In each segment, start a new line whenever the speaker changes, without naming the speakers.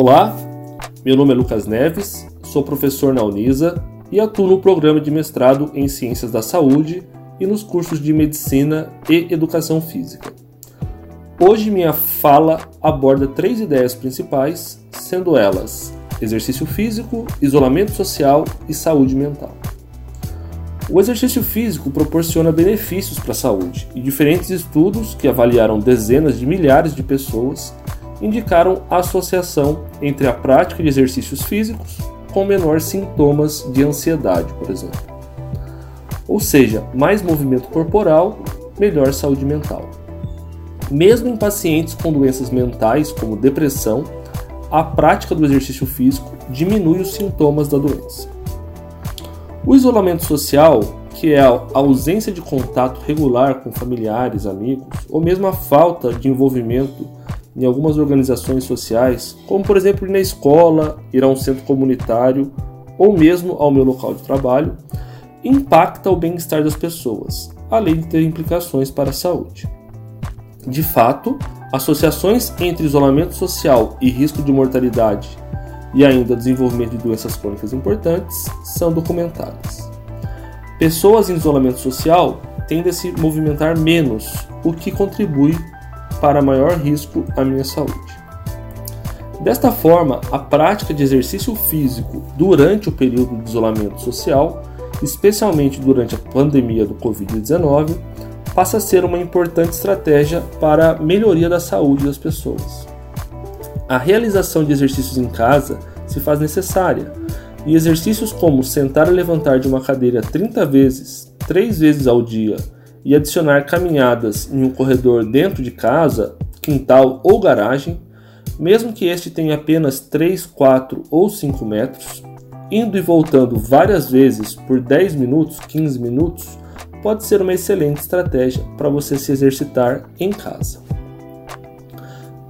Olá, meu nome é Lucas Neves, sou professor na Unisa e atuo no programa de mestrado em Ciências da Saúde e nos cursos de Medicina e Educação Física. Hoje minha fala aborda três ideias principais, sendo elas exercício físico, isolamento social e saúde mental. O exercício físico proporciona benefícios para a saúde e diferentes estudos que avaliaram dezenas de milhares de pessoas indicaram a associação entre a prática de exercícios físicos com menores sintomas de ansiedade, por exemplo. Ou seja, mais movimento corporal, melhor saúde mental. Mesmo em pacientes com doenças mentais como depressão, a prática do exercício físico diminui os sintomas da doença. O isolamento social, que é a ausência de contato regular com familiares, amigos, ou mesmo a falta de envolvimento em algumas organizações sociais, como por exemplo ir na escola, ir a um centro comunitário ou mesmo ao meu local de trabalho, impacta o bem-estar das pessoas, além de ter implicações para a saúde. De fato, associações entre isolamento social e risco de mortalidade e ainda desenvolvimento de doenças crônicas importantes são documentadas. Pessoas em isolamento social tendem a se movimentar menos, o que contribui para maior risco à minha saúde. Desta forma, a prática de exercício físico durante o período de isolamento social, especialmente durante a pandemia do Covid-19, passa a ser uma importante estratégia para a melhoria da saúde das pessoas. A realização de exercícios em casa se faz necessária, e exercícios como sentar e levantar de uma cadeira 30 vezes, 3 vezes ao dia, e adicionar caminhadas em um corredor dentro de casa, quintal ou garagem, mesmo que este tenha apenas 3, 4 ou 5 metros, indo e voltando várias vezes por 10 minutos, 15 minutos, pode ser uma excelente estratégia para você se exercitar em casa.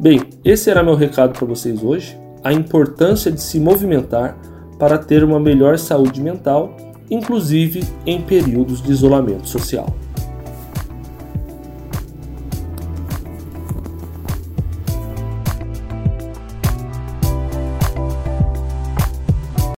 Bem, esse era meu recado para vocês hoje, a importância de se movimentar para ter uma melhor saúde mental, inclusive em períodos de isolamento social.